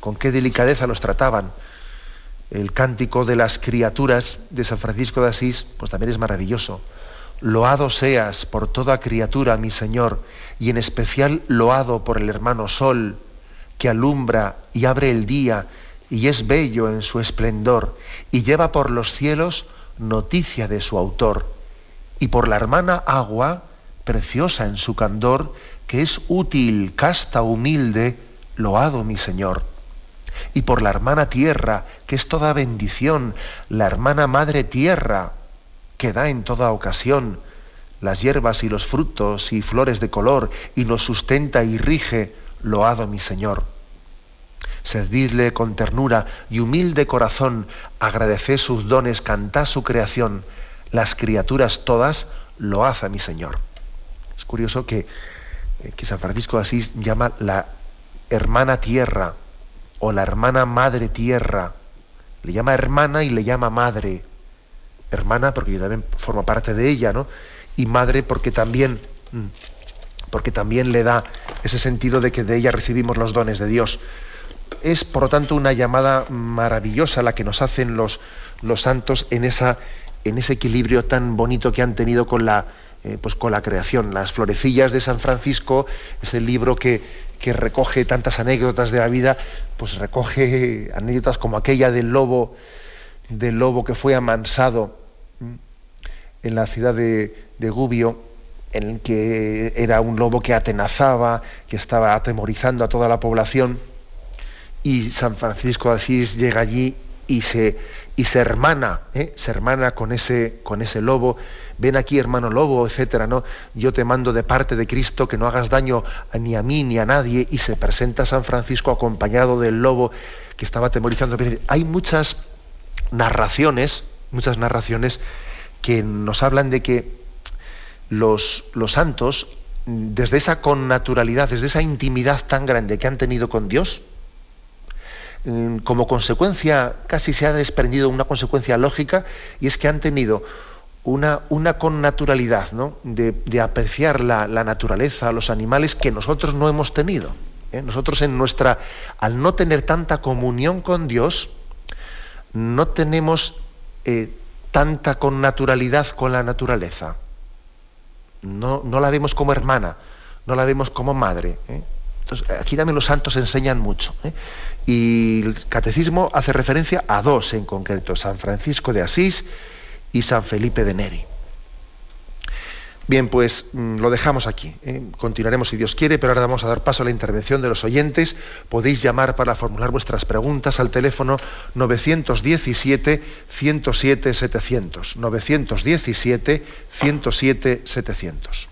con qué delicadeza los trataban. El cántico de las criaturas de San Francisco de Asís, pues también es maravilloso. Loado seas por toda criatura, mi Señor, y en especial loado por el hermano Sol, que alumbra y abre el día, y es bello en su esplendor, y lleva por los cielos noticia de su autor, y por la hermana agua, preciosa en su candor, que es útil, casta, humilde, loado mi Señor. Y por la hermana tierra, que es toda bendición, la hermana madre tierra, que da en toda ocasión las hierbas y los frutos y flores de color, y nos sustenta y rige, loado mi Señor. Servidle con ternura y humilde corazón, agradeced sus dones, cantad su creación, las criaturas todas, load a mi Señor. Es curioso que, eh, que San Francisco de Asís llama la hermana tierra, o la hermana madre tierra. Le llama hermana y le llama madre. Hermana porque también forma parte de ella, ¿no? Y madre porque también, mm, porque también le da ese sentido de que de ella recibimos los dones de Dios. Es, por lo tanto, una llamada maravillosa la que nos hacen los, los santos en, esa, en ese equilibrio tan bonito que han tenido con la, eh, pues con la creación. Las florecillas de San Francisco es el libro que, que recoge tantas anécdotas de la vida, pues recoge anécdotas como aquella del lobo, del lobo que fue amansado en la ciudad de, de Gubbio, en el que era un lobo que atenazaba, que estaba atemorizando a toda la población, y San Francisco de Asís llega allí y se, y se hermana, ¿eh? se hermana con ese, con ese lobo. Ven aquí, hermano lobo, etcétera, ¿no? Yo te mando de parte de Cristo que no hagas daño ni a mí ni a nadie. Y se presenta San Francisco acompañado del lobo que estaba atemorizando. Hay muchas narraciones, muchas narraciones que nos hablan de que los, los santos, desde esa connaturalidad, desde esa intimidad tan grande que han tenido con Dios, como consecuencia, casi se ha desprendido una consecuencia lógica, y es que han tenido una, una connaturalidad, ¿no? de, apreciar la, naturaleza, los animales que nosotros no hemos tenido. ¿eh? Nosotros en nuestra, al no tener tanta comunión con Dios, no tenemos eh, tanta connaturalidad con la naturaleza. No, no, la vemos como hermana, no la vemos como madre. ¿eh? Entonces, aquí también los santos enseñan mucho. Y el catecismo hace referencia a dos en concreto, San Francisco de Asís y San Felipe de Neri. Bien, pues mm, lo dejamos aquí. ¿eh? Continuaremos si Dios quiere, pero ahora vamos a dar paso a la intervención de los oyentes. Podéis llamar para formular vuestras preguntas al teléfono 917-107-700. 917-107-700.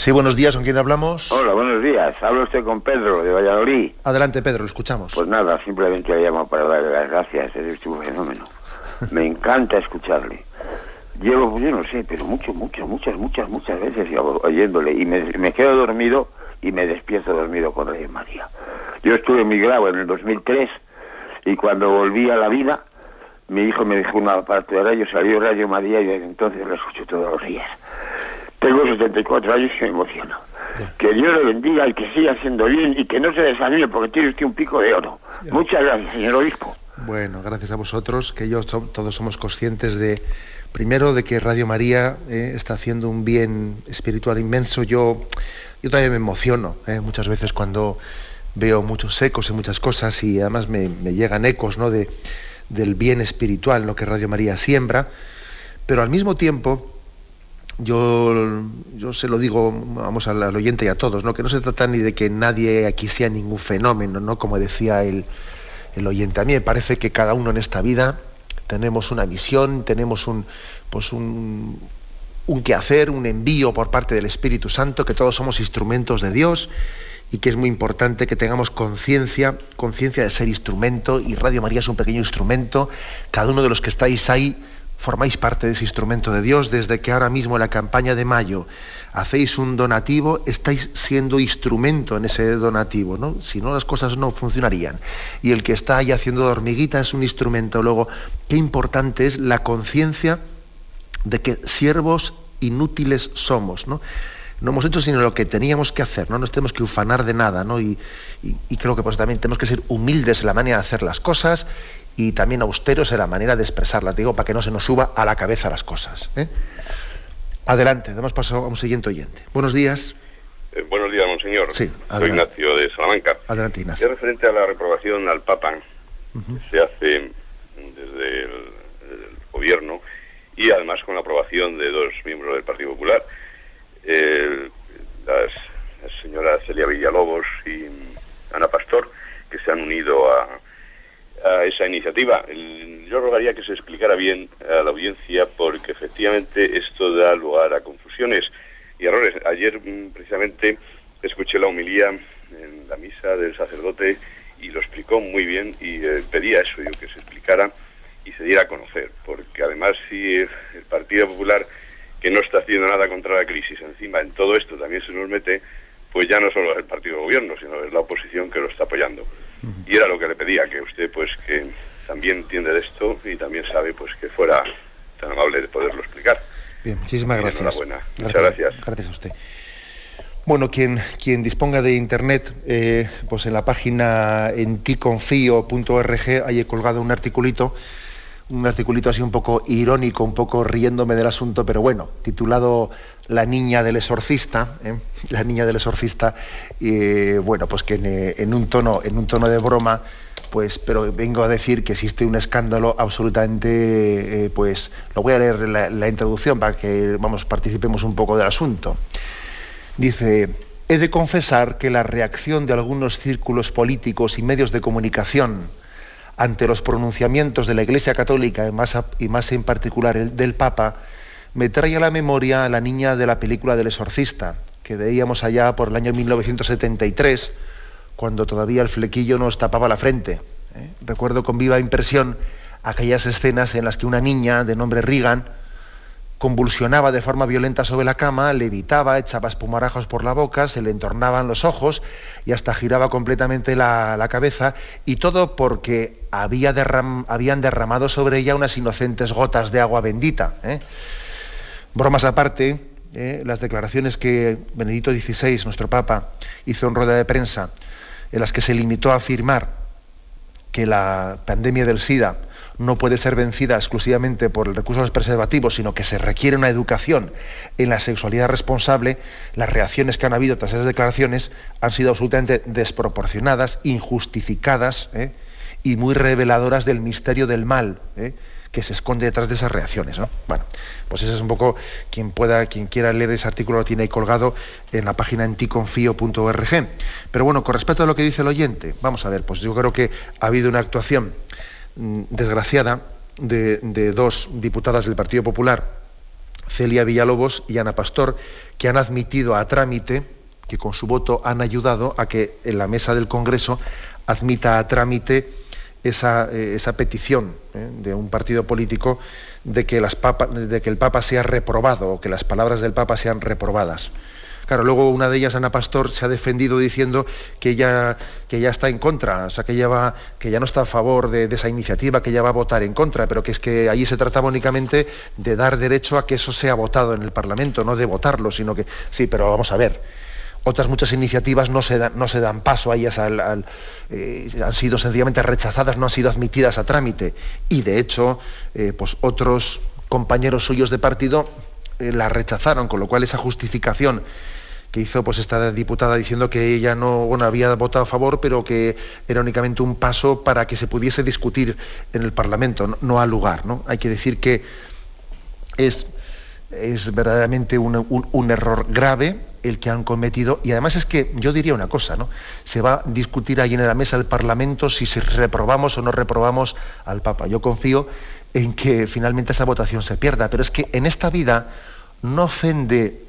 Sí, buenos días, ¿con quién hablamos? Hola, buenos días. Habla usted con Pedro, de Valladolid. Adelante, Pedro, lo escuchamos. Pues nada, simplemente le llamo para darle las gracias. Es un fenómeno. Me encanta escucharle. Llevo, pues yo no sé, pero mucho, mucho, muchas, muchas, muchas veces oyéndole. Y me, quedo dormido y me despierto dormido con Rey María. Yo estuve en mi grado en el 2003 y cuando volví a la vida, mi hijo me dijo una parte de radio, salió Radio María y desde entonces lo escucho todos los días. Tengo 74 años y me emociono. Que Dios le bendiga y que siga haciendo bien y que no se desanime porque tiene usted un pico de oro. Muchas gracias, señor obispo. Bueno, gracias a vosotros, que yo todos somos conscientes de, primero, de que Radio María eh, está haciendo un bien espiritual inmenso. Yo, yo también me emociono eh, muchas veces cuando veo muchos ecos y muchas cosas y además me, llegan ecos ¿no? de, del bien espiritual ¿no? que Radio María siembra, pero al mismo tiempo yo, yo se lo digo, vamos al, oyente y a todos, ¿no? que no se trata ni de que nadie aquí sea ningún fenómeno, ¿no? como decía el, el oyente. A mí me parece que cada uno en esta vida tenemos una misión, tenemos un, pues un, un quehacer, un envío por parte del Espíritu Santo, que todos somos instrumentos de Dios y que es muy importante que tengamos conciencia, conciencia de ser instrumento, y Radio María es un pequeño instrumento, cada uno de los que estáis ahí formáis parte de ese instrumento de Dios, desde que ahora mismo en la campaña de mayo hacéis un donativo, estáis siendo instrumento en ese donativo, ¿no? Si no las cosas no funcionarían. Y el que está ahí haciendo hormiguita es un instrumento. Luego, qué importante es la conciencia de que siervos inútiles somos, ¿no? no hemos hecho sino lo que teníamos que hacer, no nos tenemos que ufanar de nada, ¿no? Y, creo que pues también tenemos que ser humildes en la manera de hacer las cosas y también austeros en la manera de expresarlas, digo, para que no se nos suba a la cabeza las cosas. ¿eh? Adelante, damos paso a un siguiente oyente. Buenos días. Eh, buenos días, monseñor. Sí, Soy Ignacio de Salamanca. Adelante, Ignacio. Es referente a la reprobación al Papa, que se hace desde el, gobierno y además con la aprobación de dos miembros del Partido Popular, las, señoras Celia Villalobos y Ana Pastor, que se han unido a, a esa iniciativa. Yo rogaría que se explicara bien a la audiencia porque efectivamente esto da lugar a confusiones y errores. Ayer mm, precisamente escuché la homilía en la misa del sacerdote y lo explicó muy bien y eh, pedía eso, yo que se explicara y se diera a conocer, porque además si el Partido Popular, que no está haciendo nada contra la crisis, encima en todo esto también se nos mete, pues ya no solo es el partido de gobierno, sino es la oposición que lo está apoyando. Y era lo que le pedía, que usted pues que también entiende de esto y también sabe pues que fuera tan amable de poderlo explicar. Bien, muchísimas gracias. Enhorabuena. Muchas gracias. Gracias a usted. Bueno, quien, quien disponga de internet, eh, pues en la página en ticonfío.org hay colgado un articulito, un articulito así un poco irónico, un poco riéndome del asunto, pero bueno, titulado La niña del exorcista, ¿eh? la niña del exorcista, bueno, pues que en, un tono, en un tono de broma, pues, pero vengo a decir que existe un escándalo absolutamente, eh, pues, lo voy a leer la, la introducción para que, vamos, participemos un poco del asunto. Dice, he de confesar que la reacción de algunos círculos políticos y medios de comunicación ante los pronunciamientos de la Iglesia Católica y más, y más en particular el del Papa, me trae a la memoria a la niña de la película del exorcista, que veíamos allá por el año 1973, cuando todavía el flequillo nos tapaba la frente. ¿eh? Recuerdo con viva impresión aquellas escenas en las que una niña de nombre Regan, convulsionaba de forma violenta sobre la cama, levitaba, echaba espumarajos por la boca, se le entornaban los ojos y hasta giraba completamente la, cabeza, y todo porque había habían derramado sobre ella unas inocentes gotas de agua bendita. ¿eh? Bromas aparte, ¿eh? las declaraciones que Benedicto XVI, nuestro Papa, hizo en rueda de prensa, en las que se limitó a afirmar que la pandemia del SIDA no puede ser vencida exclusivamente por el recurso de los preservativos, sino que se requiere una educación en la sexualidad responsable, las reacciones que han habido tras esas declaraciones han sido absolutamente desproporcionadas, injustificadas ¿eh? y muy reveladoras del misterio del mal ¿eh? Que se esconde detrás de esas reacciones. Bueno, pues eso es un poco quien pueda, quien quiera leer ese artículo lo tiene ahí colgado en la página enticonfío.org. Pero bueno, con respecto a lo que dice el oyente, vamos a ver, pues yo creo que ha habido una actuación Mm, desgraciada de, dos diputadas del Partido Popular, Celia Villalobos y Ana Pastor, que han admitido a trámite, que con su voto han ayudado a que en la mesa del Congreso admita a trámite esa, eh, petición eh, de un partido político de que, el Papa sea reprobado o que las palabras del Papa sean reprobadas. Claro, luego una de ellas, Ana Pastor, se ha defendido diciendo que ella, que ya está en contra, o sea, que ella, va, que no está a favor de, esa iniciativa, que ella va a votar en contra, pero que es que allí se trataba únicamente de dar derecho a que eso sea votado en el Parlamento, no de votarlo, sino que sí, pero vamos a ver. Otras muchas iniciativas no se, dan, no se dan paso a ellas, eh, han sido sencillamente rechazadas, no han sido admitidas a trámite. Y de hecho, eh, pues otros compañeros suyos de partido eh, la rechazaron, con lo cual esa justificación que hizo pues esta diputada diciendo que ella no había votado a favor, pero que era únicamente un paso para que se pudiese discutir en el Parlamento, no, al lugar. ¿no? Hay que decir que es, es verdaderamente un, error grave el que han cometido y además es que yo diría una cosa, ¿no? Se va a discutir ahí en la mesa del Parlamento si se reprobamos o no reprobamos al Papa. Yo confío en que finalmente esa votación se pierda, pero es que en esta vida no ofende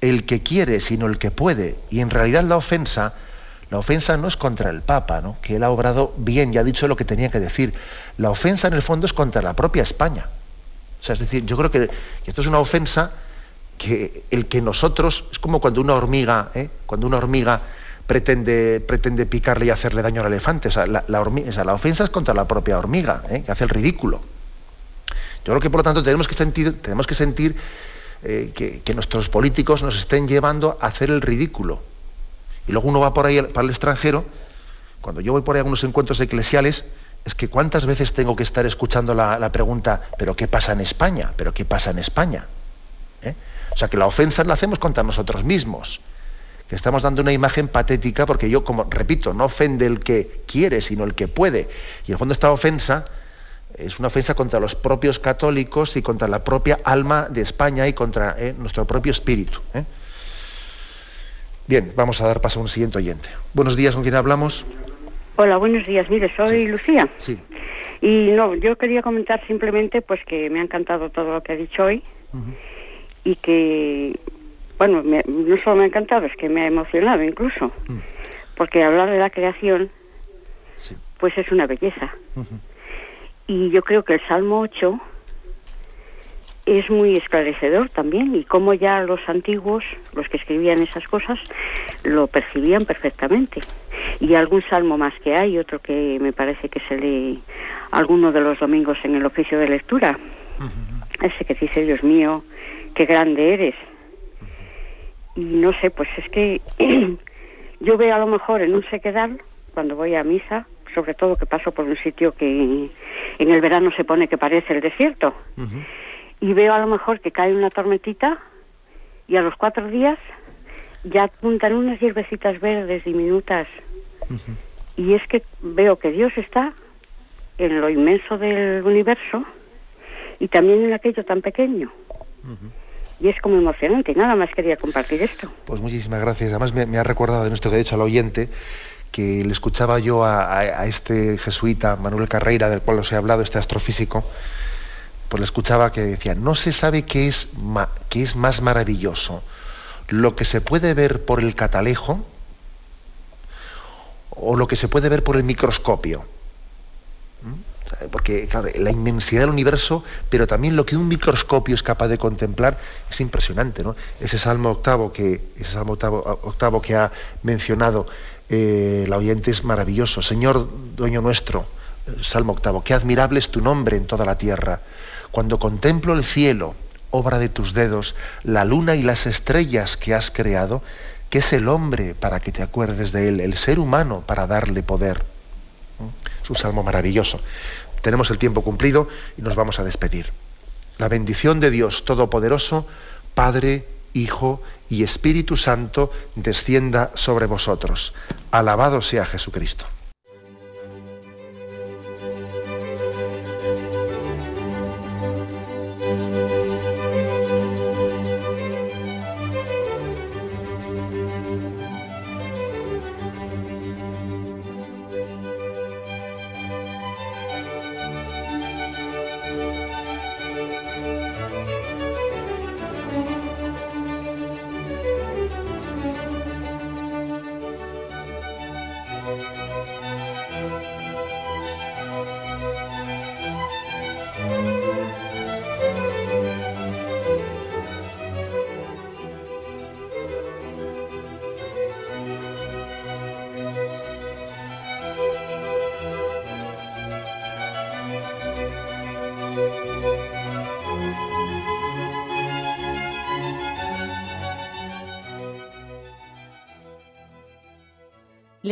el que quiere, sino el que puede. Y en realidad la ofensa, la ofensa no es contra el Papa, ¿no? que él ha obrado bien y ha dicho lo que tenía que decir. La ofensa en el fondo es contra la propia España. O sea, es decir, yo creo que esto es una ofensa que el que nosotros, es como cuando una hormiga, ¿eh? cuando una hormiga pretende, pretende picarle y hacerle daño al elefante. O sea, la, la ofensa es contra la propia hormiga, ¿eh? que hace el ridículo. Yo creo que por lo tanto tenemos que sentir, tenemos que sentir eh, que, nuestros políticos nos estén llevando a hacer el ridículo. Y luego uno va por ahí para el extranjero, cuando yo voy por ahí a algunos encuentros eclesiales, es que cuántas veces tengo que estar escuchando la, pregunta, ¿pero qué pasa en España? ¿Pero qué pasa en España? ¿Eh? O sea, que la ofensa la hacemos contra nosotros mismos, que estamos dando una imagen patética porque yo, como repito, no ofende el que quiere, sino el que puede. Y en el fondo esta ofensa es una ofensa contra los propios católicos y contra la propia alma de España y contra eh, nuestro propio espíritu. ¿eh? Bien, vamos a dar paso a un siguiente oyente. Buenos días, ¿con quién hablamos? Hola, buenos días. Mire, soy Lucía. Sí. Y no, yo quería comentar simplemente pues que me ha encantado todo lo que ha dicho hoy y que, bueno, no solo me ha encantado, es que me ha emocionado incluso, mm. porque hablar de la creación pues es una belleza. Y yo creo que el Salmo 8 es muy esclarecedor también y como ya los antiguos, los que escribían esas cosas, lo percibían perfectamente. Y algún salmo más que hay, otro que me parece que se lee alguno de los domingos en el oficio de lectura. Ese que dice, Dios mío, qué grande eres. Y no sé, pues es que yo veo a lo mejor en un sequedal, cuando voy a misa, sobre todo que paso por un sitio que en el verano se pone que parece el desierto. Y veo a lo mejor que cae una tormentita y a los cuatro días ya apuntan unas hierbecitas verdes diminutas. Y es que veo que Dios está en lo inmenso del universo y también en aquello tan pequeño. Y es como emocionante. Nada más quería compartir esto. Pues muchísimas gracias. Además me, me ha recordado en esto que he dicho al oyente que le escuchaba yo a, este jesuita, Manuel Carreira, del cual os he hablado, este astrofísico, pues le escuchaba que decía, no se sabe qué es, qué es más maravilloso, lo que se puede ver por el catalejo o lo que se puede ver por el microscopio. ¿Mm? Porque, la inmensidad del universo, pero también lo que un microscopio es capaz de contemplar, es impresionante, ¿no? Ese Salmo octavo que, ese Salmo octavo, que ha mencionado eh, la oyente es maravilloso. Señor, dueño nuestro, Salmo octavo, qué admirable es tu nombre en toda la tierra. Cuando contemplo el cielo, obra de tus dedos, la luna y las estrellas que has creado, ¿qué es el hombre para que te acuerdes de él? El ser humano para darle poder. Es un salmo maravilloso. Tenemos el tiempo cumplido y nos vamos a despedir. La bendición de Dios Todopoderoso, Padre, Hijo y Espíritu Santo, descienda sobre vosotros. Alabado sea Jesucristo.